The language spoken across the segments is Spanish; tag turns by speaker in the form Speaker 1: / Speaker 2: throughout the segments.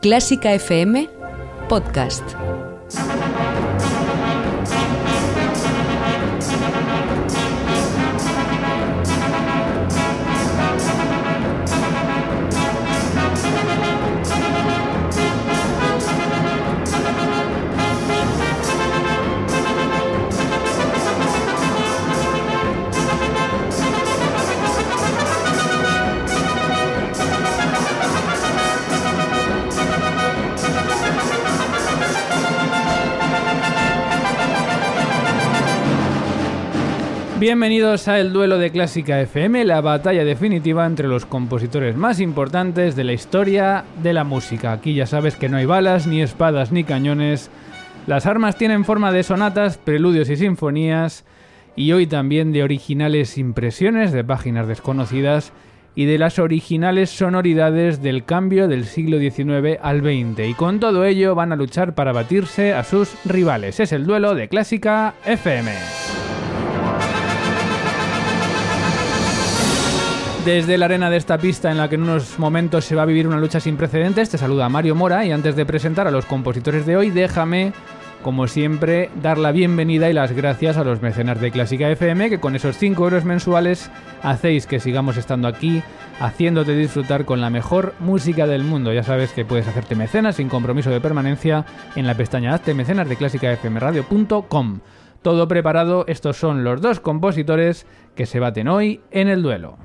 Speaker 1: Clásica FM Podcast.
Speaker 2: Bienvenidos a el duelo de Clásica FM, la batalla definitiva entre los compositores más importantes de la historia de la música. Aquí ya sabes que no hay balas, ni espadas, ni cañones. Las armas tienen forma de sonatas, preludios y sinfonías, y hoy también de originales impresiones de páginas desconocidas y de las originales sonoridades del cambio del siglo XIX al XX. Y con todo ello van a luchar para batirse a sus rivales. Es el duelo de Clásica FM. Desde la arena de esta pista en la que en unos momentos se va a vivir una lucha sin precedentes, te saluda Mario Mora y antes de presentar a los compositores de hoy, déjame, como siempre, dar la bienvenida y las gracias a los mecenas de Clásica FM que con esos 5 euros mensuales hacéis que sigamos estando aquí haciéndote disfrutar con la mejor música del mundo. Ya sabes que puedes hacerte mecenas sin compromiso de permanencia en la pestaña Hazte mecenas de clásicafmradio.com. Todo preparado, estos son los dos compositores que se baten hoy en el duelo.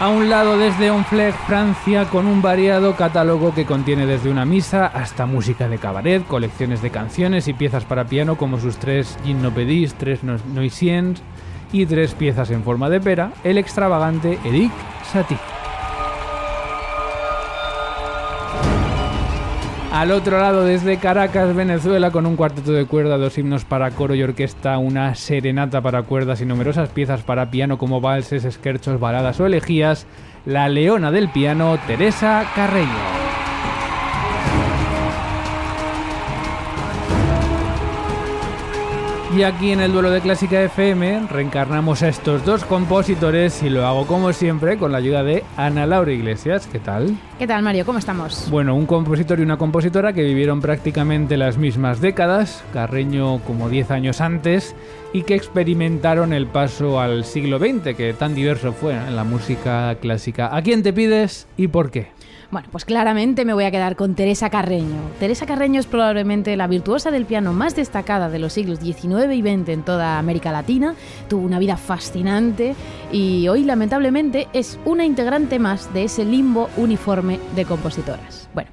Speaker 2: A un lado desde Onfleg, Francia, con un variado catálogo que contiene desde una misa hasta música de cabaret, colecciones de canciones y piezas para piano como sus tres Gymnopédies, tres Noisiens y tres piezas en forma de pera, el extravagante Eric Satie. Al otro lado, desde Caracas, Venezuela, con un cuarteto de cuerda, dos himnos para coro y orquesta, una serenata para cuerdas y numerosas piezas para piano como valses, esquerchos, baladas o elegías, la leona del piano, Teresa Carreño. Y aquí en el duelo de Clásica FM reencarnamos a estos dos compositores y lo hago como siempre con la ayuda de Ana Laura Iglesias. ¿Qué tal?
Speaker 3: ¿Qué tal, Mario? ¿Cómo estamos?
Speaker 2: Bueno, un compositor y una compositora que vivieron prácticamente las mismas décadas, Carreño como 10 años antes, y que experimentaron el paso al siglo XX, que tan diverso fue en la música clásica. ¿A quién te pides y por qué?
Speaker 3: Bueno, pues claramente me voy a quedar con Teresa Carreño. Teresa Carreño es probablemente la virtuosa del piano más destacada de los siglos XIX y XX en toda América Latina. Tuvo una vida fascinante y hoy lamentablemente es una integrante más de ese limbo uniforme de compositoras. Bueno,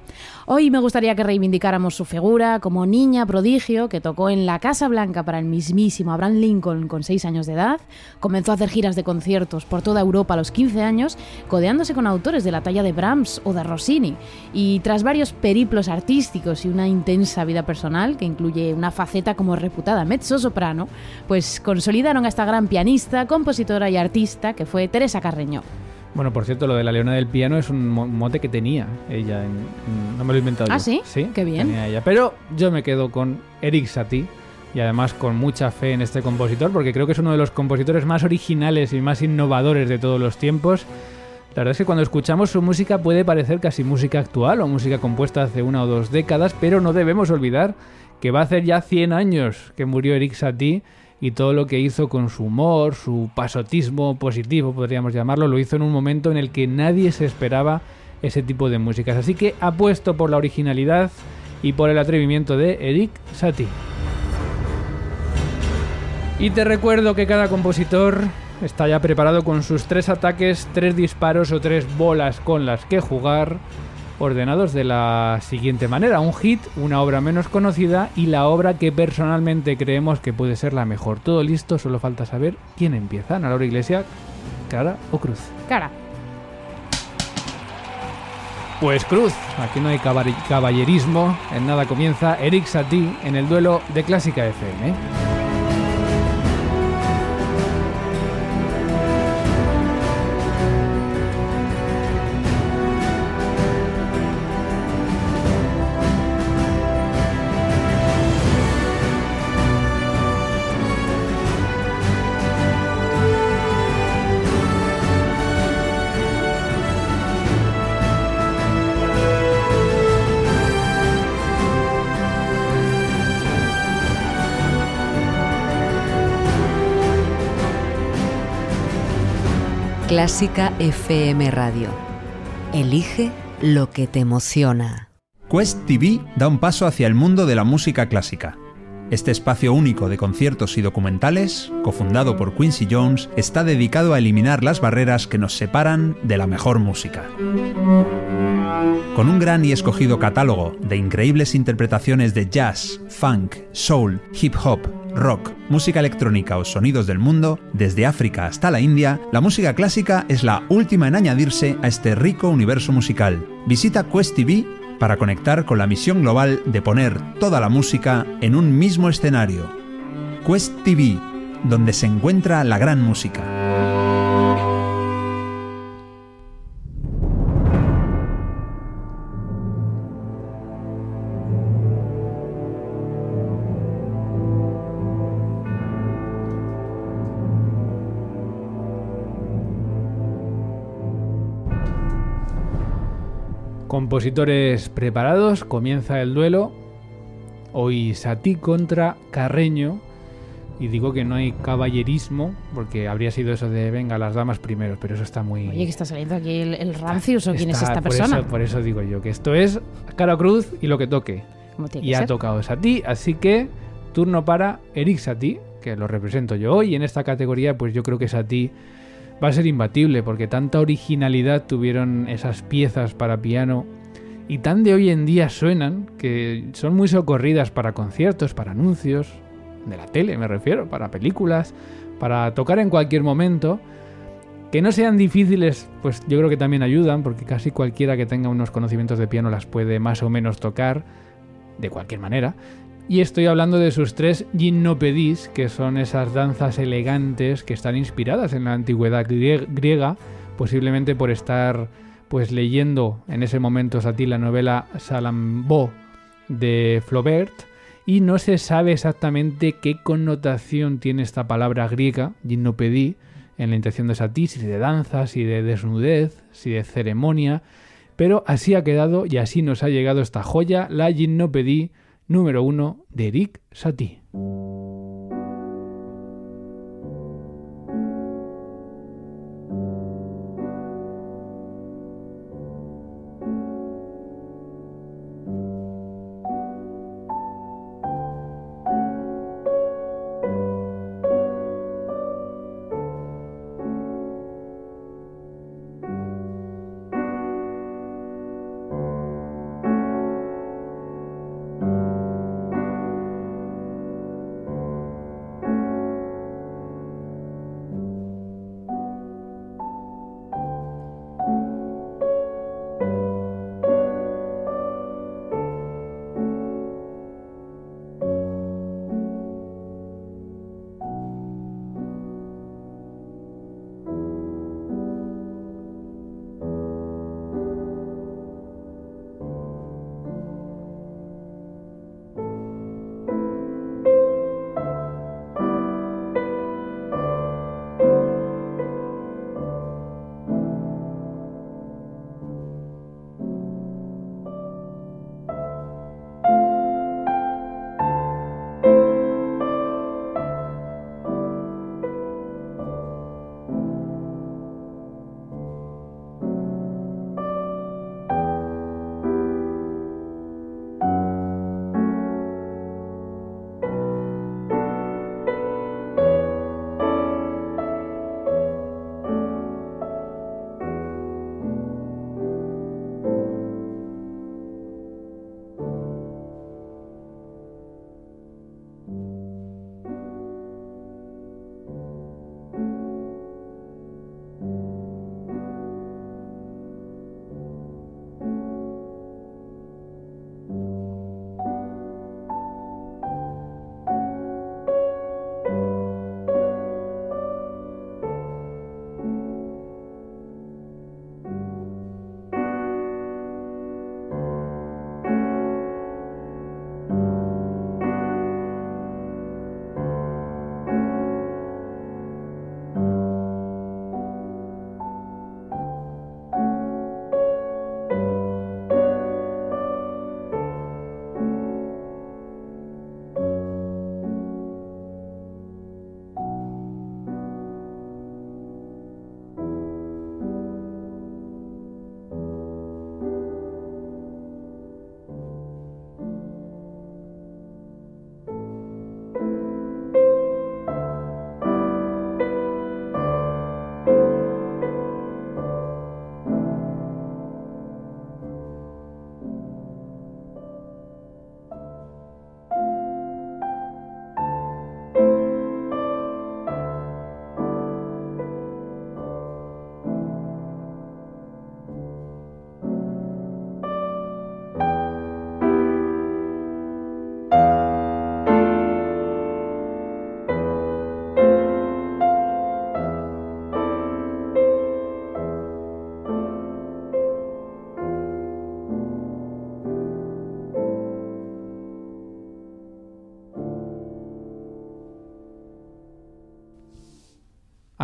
Speaker 3: Hoy me gustaría que reivindicáramos su figura como niña prodigio que tocó en la Casa Blanca para el mismísimo Abraham Lincoln con 6 años de edad, comenzó a hacer giras de conciertos por toda Europa a los 15 años, codeándose con autores de la talla de Brahms o de Rossini, y tras varios periplos artísticos y una intensa vida personal que incluye una faceta como reputada mezzo-soprano, pues consolidaron a esta gran pianista, compositora y artista que fue Teresa Carreño.
Speaker 2: Bueno, por cierto, lo de la leona del piano es un mote que tenía ella. no me lo he inventado
Speaker 3: ¿Ah,
Speaker 2: yo.
Speaker 3: sí? Sí, qué bien.
Speaker 2: ella. Pero yo me quedo con Eric Satie y además con mucha fe en este compositor porque creo que es uno de los compositores más originales y más innovadores de todos los tiempos. La verdad es que cuando escuchamos su música puede parecer casi música actual o música compuesta hace una o dos décadas, pero no debemos olvidar que va a hacer ya 100 años que murió Eric Satie y todo lo que hizo con su humor, su pasotismo positivo, podríamos llamarlo, lo hizo en un momento en el que nadie se esperaba ese tipo de músicas. Así que apuesto por la originalidad y por el atrevimiento de Eric Satie. Y te recuerdo que cada compositor está ya preparado con sus tres ataques, tres disparos o tres bolas con las que jugar ordenados de la siguiente manera. Un hit, una obra menos conocida y la obra que personalmente creemos que puede ser la mejor. Todo listo, solo falta saber quién empieza. Ana Laura Iglesia, cara o cruz.
Speaker 3: Cara.
Speaker 2: Pues Cruz, aquí no hay caballerismo, en nada comienza Eric Satie en el duelo de Clásica FM. ¿eh?
Speaker 1: Clásica FM Radio. Elige lo que te emociona.
Speaker 4: Quest TV da un paso hacia el mundo de la música clásica. Este espacio único de conciertos y documentales, cofundado por Quincy Jones, está dedicado a eliminar las barreras que nos separan de la mejor música. Con un gran y escogido catálogo de increíbles interpretaciones de jazz, funk, soul, hip hop, rock, música electrónica o sonidos del mundo, desde África hasta la India, la música clásica es la última en añadirse a este rico universo musical. Visita Quest TV para conectar con la misión global de poner toda la música en un mismo escenario. Quest TV, donde se encuentra la gran música.
Speaker 2: Compositores preparados, comienza el duelo. Hoy Satí contra Carreño. Y digo que no hay caballerismo, porque habría sido eso de venga, las damas primero, pero eso está muy.
Speaker 3: Oye, que está saliendo aquí el, el Rancius o quién es esta
Speaker 2: por
Speaker 3: persona.
Speaker 2: Eso, por eso digo yo que esto es cara cruz y lo que toque. y ha tocado Satí, así que turno para Eric Satí, que lo represento yo hoy. Y en esta categoría, pues yo creo que Satí va a ser imbatible porque tanta originalidad tuvieron esas piezas para piano y tan de hoy en día suenan que son muy socorridas para conciertos, para anuncios, de la tele me refiero, para películas, para tocar en cualquier momento. Que no sean difíciles, pues yo creo que también ayudan, porque casi cualquiera que tenga unos conocimientos de piano las puede más o menos tocar, de cualquier manera. Y estoy hablando de sus tres gimnopedis, que son esas danzas elegantes que están inspiradas en la antigüedad griega, posiblemente por estar pues leyendo en ese momento Satie la novela Salammbô de Flaubert. Y no se sabe exactamente qué connotación tiene esta palabra griega, gimnopedí, en la intención de Satie, si de danza, si de desnudez, si de ceremonia, pero así ha quedado y así nos ha llegado esta joya, la gimnopedí número uno de Eric Satie.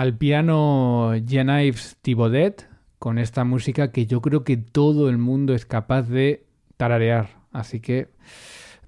Speaker 2: Al piano Jean-Yves Thibaudet con esta música que yo creo que todo el mundo es capaz de tararear. Así que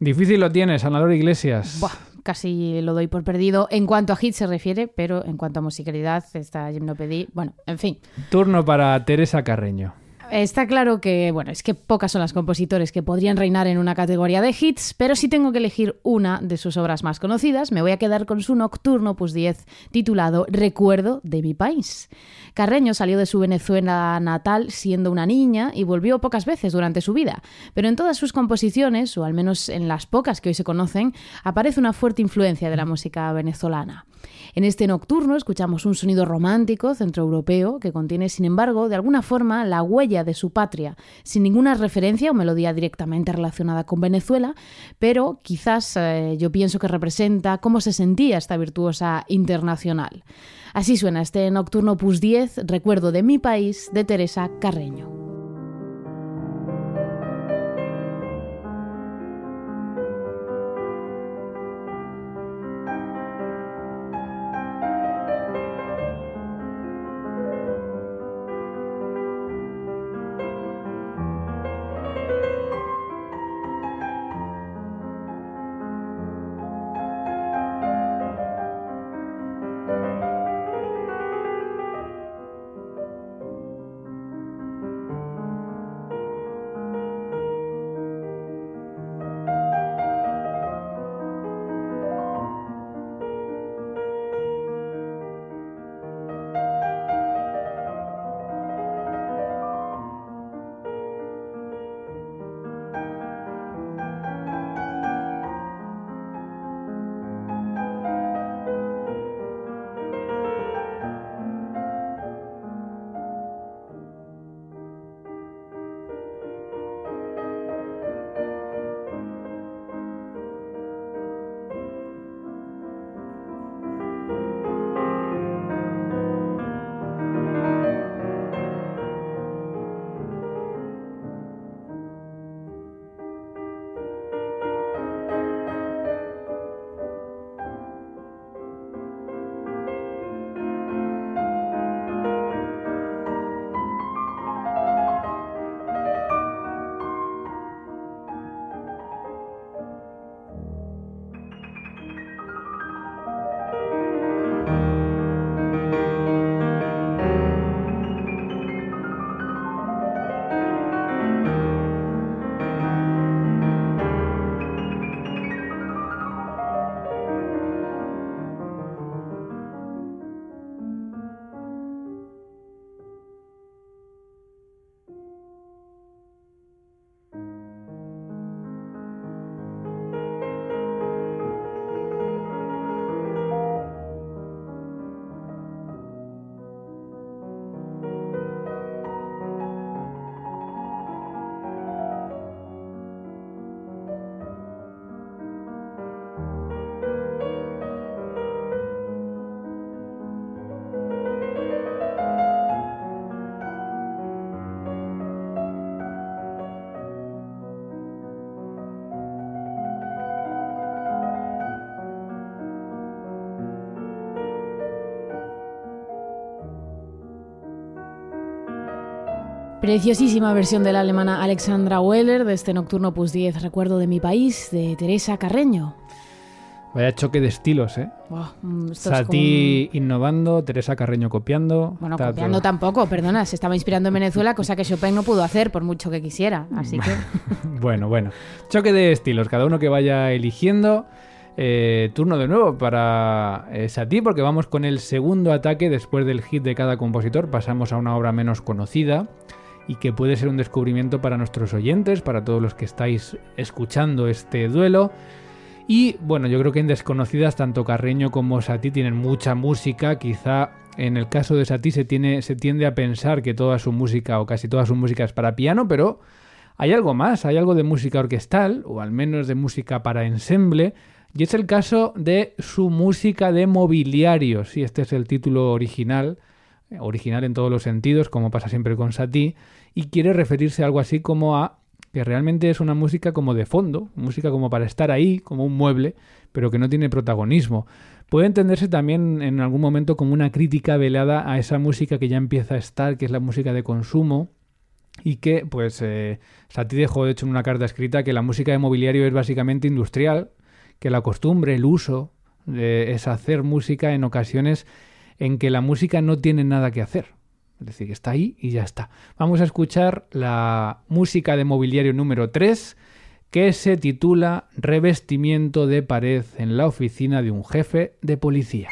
Speaker 2: difícil lo tienes, Sanador Iglesias.
Speaker 3: Buah, casi lo doy por perdido en cuanto a hit se refiere, pero en cuanto a musicalidad, esta gimnopedí, bueno, en fin.
Speaker 2: Turno para Teresa Carreño.
Speaker 3: Está claro que, bueno, es que pocas son las compositores que podrían reinar en una categoría de hits, pero si tengo que elegir una de sus obras más conocidas, me voy a quedar con su nocturno pues 10 titulado Recuerdo de mi país. Carreño salió de su Venezuela natal siendo una niña y volvió pocas veces durante su vida, pero en todas sus composiciones, o al menos en las pocas que hoy se conocen, aparece una fuerte influencia de la música venezolana. En este nocturno escuchamos un sonido romántico centroeuropeo que contiene, sin embargo, de alguna forma la huella de su patria, sin ninguna referencia o melodía directamente relacionada con Venezuela, pero quizás eh, yo pienso que representa cómo se sentía esta virtuosa internacional. Así suena este nocturno Pus 10, recuerdo de mi país, de Teresa Carreño. Preciosísima versión de la alemana Alexandra Weller de este Nocturno Plus 10, Recuerdo de mi país, de Teresa Carreño.
Speaker 2: Vaya choque de estilos, ¿eh?
Speaker 3: Mm,
Speaker 2: Sati innovando, Teresa Carreño copiando.
Speaker 3: Bueno, copiando tampoco, perdona, se estaba inspirando en Venezuela, cosa que Chopin no pudo hacer por mucho que quisiera, así que...
Speaker 2: bueno, bueno, choque de estilos, cada uno que vaya eligiendo. Eh, turno de nuevo para eh, Sati, porque vamos con el segundo ataque después del hit de cada compositor, pasamos a una obra menos conocida y que puede ser un descubrimiento para nuestros oyentes, para todos los que estáis escuchando este duelo. Y bueno, yo creo que en Desconocidas tanto Carreño como Sati tienen mucha música, quizá en el caso de Sati se, tiene, se tiende a pensar que toda su música o casi toda su música es para piano, pero hay algo más, hay algo de música orquestal o al menos de música para ensemble. Y es el caso de su música de mobiliario, si este es el título original, original en todos los sentidos, como pasa siempre con Satie, y quiere referirse a algo así como a que realmente es una música como de fondo, música como para estar ahí, como un mueble, pero que no tiene protagonismo. Puede entenderse también en algún momento como una crítica velada a esa música que ya empieza a estar, que es la música de consumo, y que, pues, eh, Satie dejó de hecho en una carta escrita que la música de mobiliario es básicamente industrial, que la costumbre, el uso, es hacer música en ocasiones en que la música no tiene nada que hacer. Es decir, está ahí y ya está. Vamos a escuchar la música de mobiliario número 3 que se titula Revestimiento de pared en la oficina de un jefe de policía.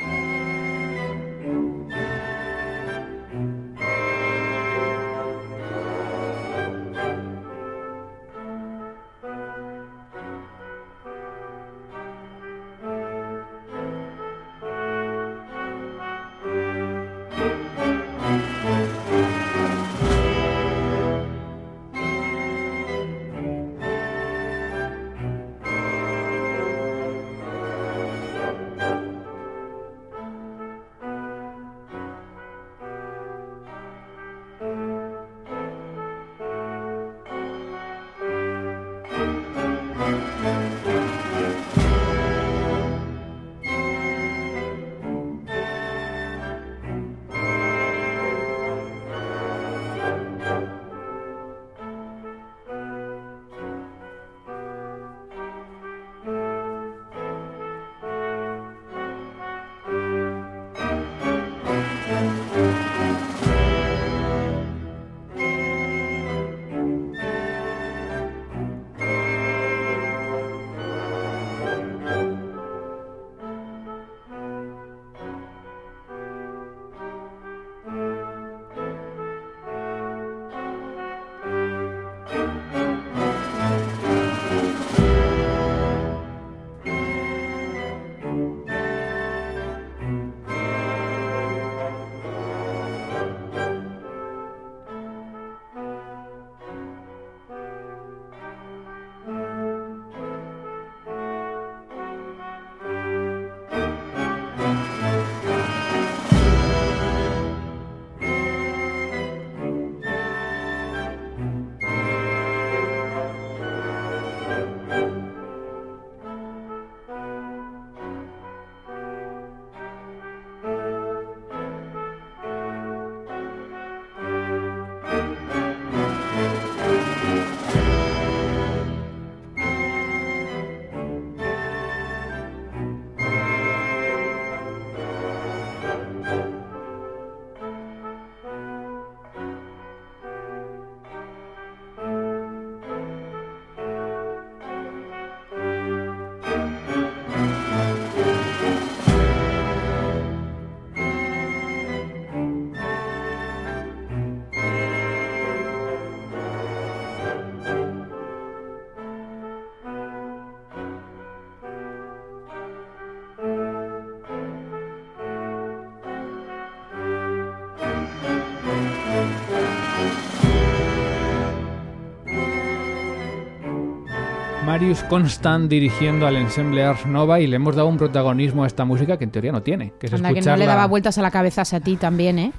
Speaker 2: Marius Constant dirigiendo al ensemble Ars Nova y le hemos dado un protagonismo a esta música que en teoría no tiene. Que es
Speaker 3: Anda, que no le daba vueltas a la cabeza a ti también, ¿eh?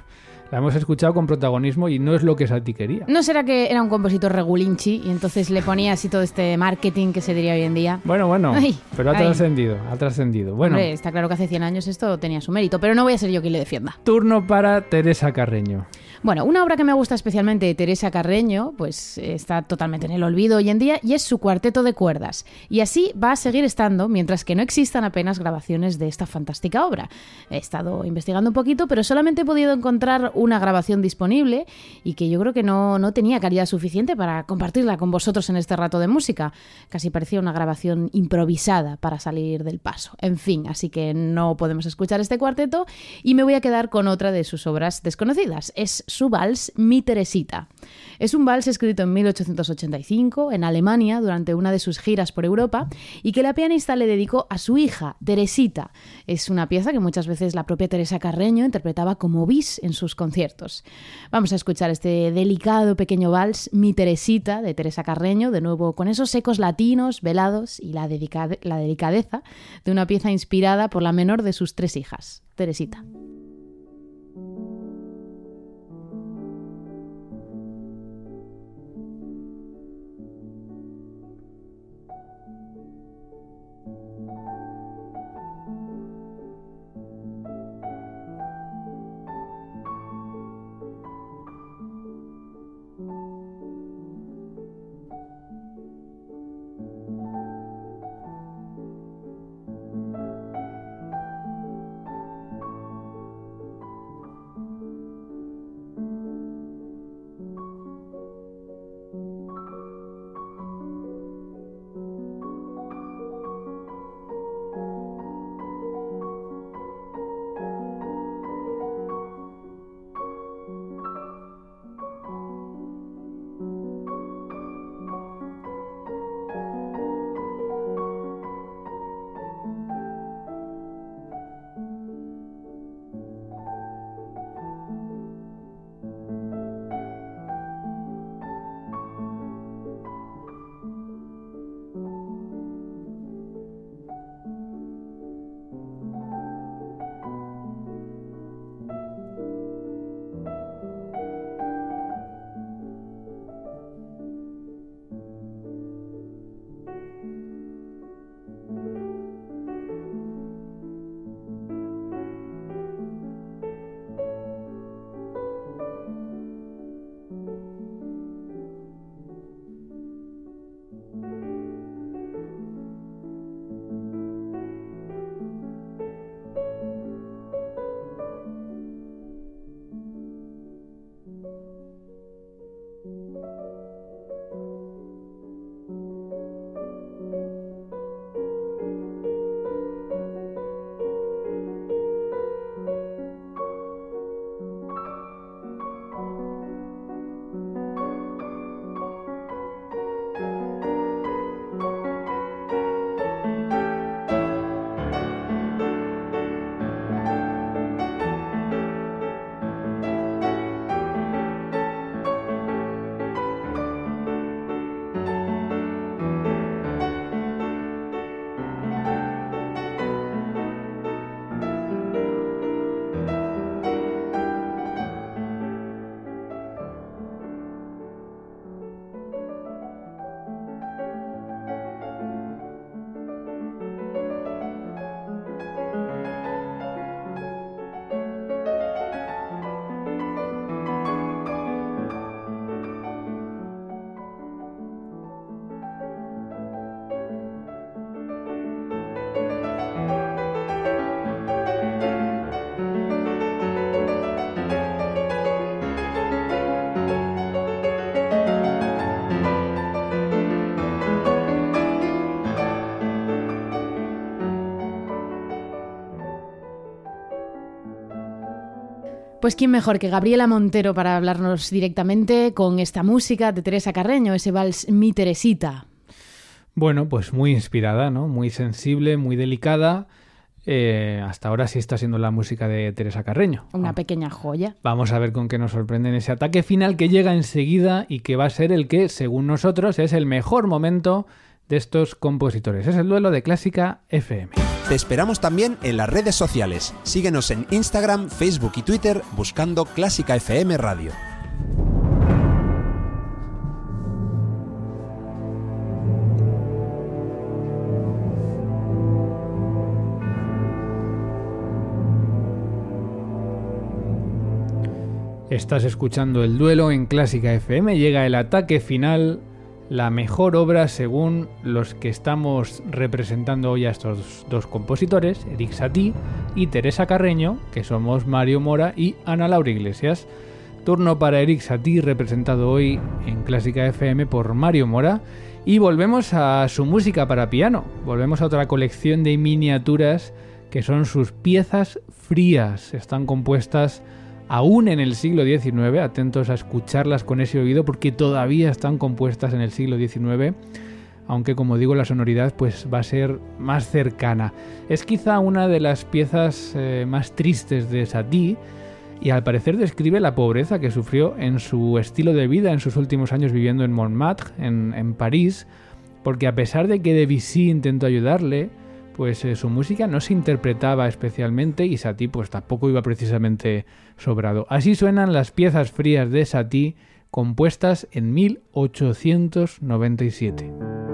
Speaker 2: La hemos escuchado con protagonismo y no es lo que Sati quería.
Speaker 3: ¿No será que era un compositor regulinchi y entonces le ponía así todo este marketing que se diría hoy en día?
Speaker 2: Bueno, bueno, pero ha trascendido, ha trascendido. Bueno,
Speaker 3: Hombre, está claro que hace 100 años esto tenía su mérito, pero no voy a ser yo quien le defienda.
Speaker 2: Turno para Teresa Carreño.
Speaker 3: Bueno, una obra que me gusta especialmente de Teresa Carreño, pues está totalmente en el olvido hoy en día, y es su cuarteto de cuerdas. Y así va a seguir estando mientras que no existan apenas grabaciones de esta fantástica obra. He estado investigando un poquito, pero solamente he podido encontrar una grabación disponible y que yo creo que no, no tenía calidad suficiente para compartirla con vosotros en este rato de música. Casi parecía una grabación improvisada para salir del paso. En fin, así que no podemos escuchar este cuarteto y me voy a quedar con otra de sus obras desconocidas. Es su vals Mi Teresita. Es un vals escrito en 1885 en Alemania durante una de sus giras por Europa y que la pianista le dedicó a su hija, Teresita. Es una pieza que muchas veces la propia Teresa Carreño interpretaba como bis en sus conciertos. Vamos a escuchar este delicado pequeño vals Mi Teresita de Teresa Carreño, de nuevo con esos ecos latinos, velados y la, la delicadeza de una pieza inspirada por la menor de sus tres hijas, Teresita. Pues quién mejor que Gabriela Montero para hablarnos directamente con esta música de Teresa Carreño, ese vals Mi Teresita.
Speaker 2: Bueno, pues muy inspirada, ¿no? Muy sensible, muy delicada. Eh, hasta ahora sí está siendo la música de Teresa Carreño.
Speaker 3: Una pequeña joya.
Speaker 2: Vamos a ver con qué nos sorprende en ese ataque final que llega enseguida y que va a ser el que, según nosotros, es el mejor momento de estos compositores. Es el duelo de Clásica FM.
Speaker 5: Te esperamos también en las redes sociales. Síguenos en Instagram, Facebook y Twitter buscando Clásica FM Radio.
Speaker 2: Estás escuchando el duelo en Clásica FM, llega el ataque final la mejor obra según los que estamos representando hoy a estos dos compositores, Eric Satie y Teresa Carreño, que somos Mario Mora y Ana Laura Iglesias. Turno para Eric Satie, representado hoy en Clásica FM por Mario Mora. Y volvemos a su música para piano. Volvemos a otra colección de miniaturas que son sus piezas frías. Están compuestas aún en el siglo XIX, atentos a escucharlas con ese oído porque todavía están compuestas en el siglo XIX, aunque como digo la sonoridad pues va a ser más cercana. Es quizá una de las piezas eh, más tristes de Satie y al parecer describe la pobreza que sufrió en su estilo de vida en sus últimos años viviendo en Montmartre, en, en París, porque a pesar de que Debussy intentó ayudarle, pues eh, su música no se interpretaba especialmente y Satie pues tampoco iba precisamente sobrado. Así suenan las piezas frías de Satie compuestas en 1897.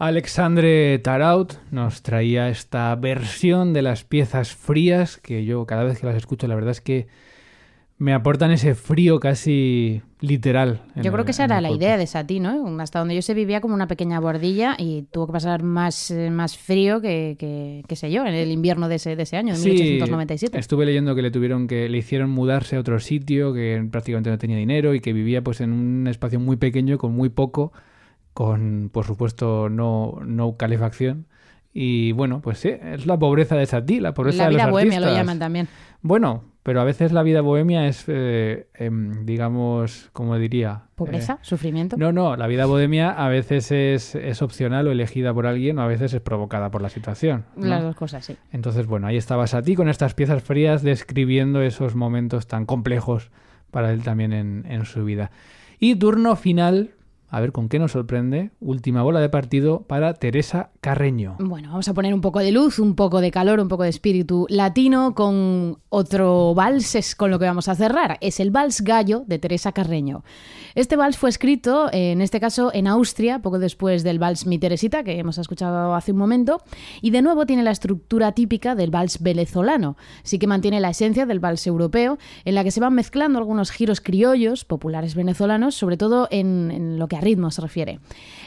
Speaker 2: Alexandre Taraut nos traía esta versión de las piezas frías que yo cada vez que las escucho la verdad es que me aportan ese frío casi literal.
Speaker 3: Yo creo que esa era la idea de Satie, ¿no? Hasta donde yo se vivía como una pequeña bordilla y tuvo que pasar más, eh, más frío que, que, sé yo, en el invierno de ese, de ese año, en 1897.
Speaker 2: Estuve leyendo que le tuvieron que le hicieron mudarse a otro sitio, que prácticamente no tenía dinero y que vivía pues en un espacio muy pequeño con muy poco, con por supuesto no, no calefacción. Y bueno, pues sí, es la pobreza de Satie, la pobreza
Speaker 3: la
Speaker 2: de
Speaker 3: vida
Speaker 2: los
Speaker 3: bohemia lo llaman también.
Speaker 2: Bueno, pero a veces la vida bohemia es, eh, em, digamos, como diría...
Speaker 3: ¿Pobreza?
Speaker 2: Eh,
Speaker 3: ¿Sufrimiento?
Speaker 2: No, no, la vida bohemia a veces es, es, opcional o elegida por alguien o a veces es provocada por la situación.
Speaker 3: Las dos cosas, sí.
Speaker 2: Entonces, bueno, ahí estabas a ti con estas piezas frías describiendo esos momentos tan complejos para él también en, en su vida. Y turno final a ver con qué nos sorprende. Última bola de partido para Teresa Carreño.
Speaker 3: Bueno, vamos a poner un poco de luz, un poco de calor, un poco de espíritu latino con otro vals, es con lo que vamos a cerrar. Es el Vals Gallo de Teresa Carreño. Este vals fue escrito, en este caso, en Austria, poco después del Vals Mi Teresita, que hemos escuchado hace un momento, y de nuevo tiene la estructura típica del vals venezolano. Sí que mantiene la esencia del vals europeo, en la que se van mezclando algunos giros criollos, populares venezolanos, sobre todo en, en lo que ritmo se refiere.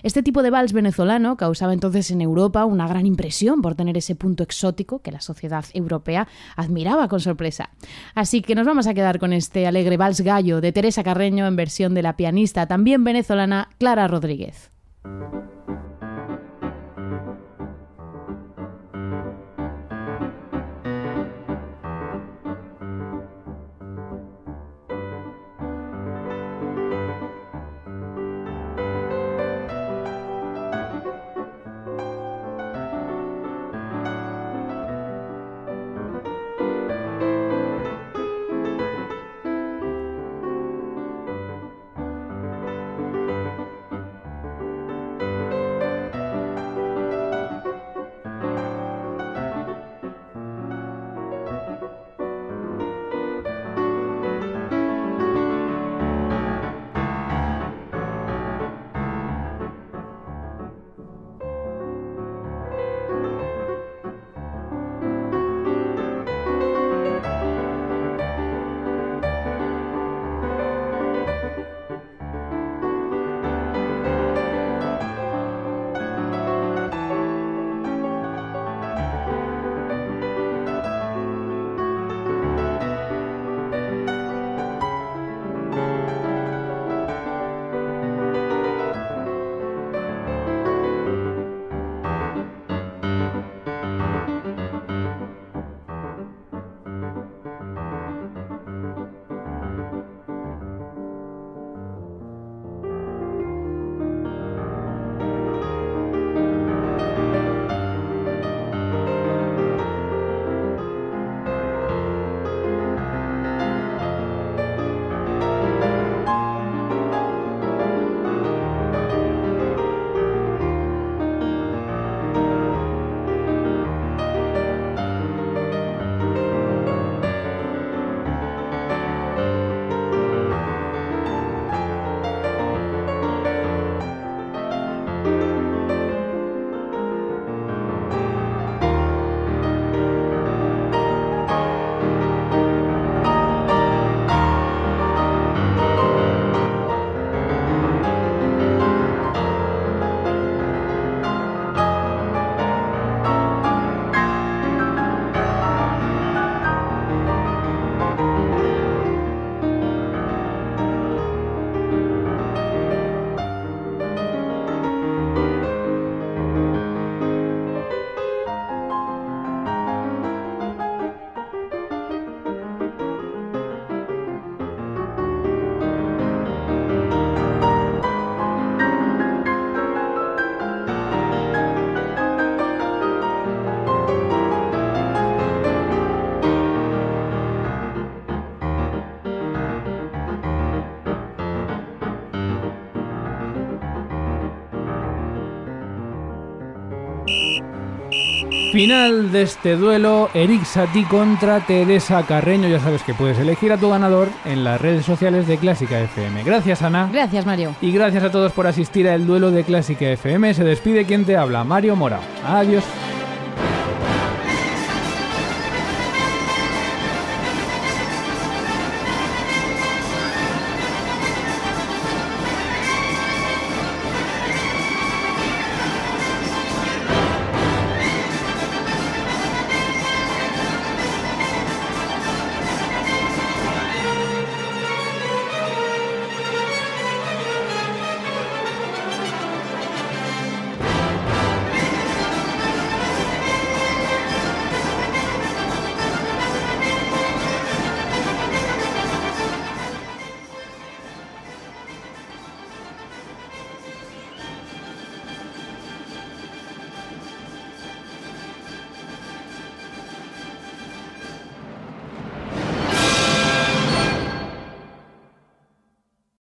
Speaker 3: Este tipo de vals venezolano causaba entonces en Europa una gran impresión por tener ese punto exótico que la sociedad europea admiraba con sorpresa. Así que nos vamos a quedar con este alegre vals gallo de Teresa Carreño en versión de la pianista también venezolana Clara Rodríguez.
Speaker 2: Final de este duelo, Eric Satie contra Teresa Carreño. Ya sabes que puedes elegir a tu ganador en las redes sociales de Clásica FM. Gracias, Ana.
Speaker 3: Gracias, Mario.
Speaker 2: Y gracias a todos por asistir al duelo de Clásica FM. Se despide quien te habla, Mario Morao. Adiós.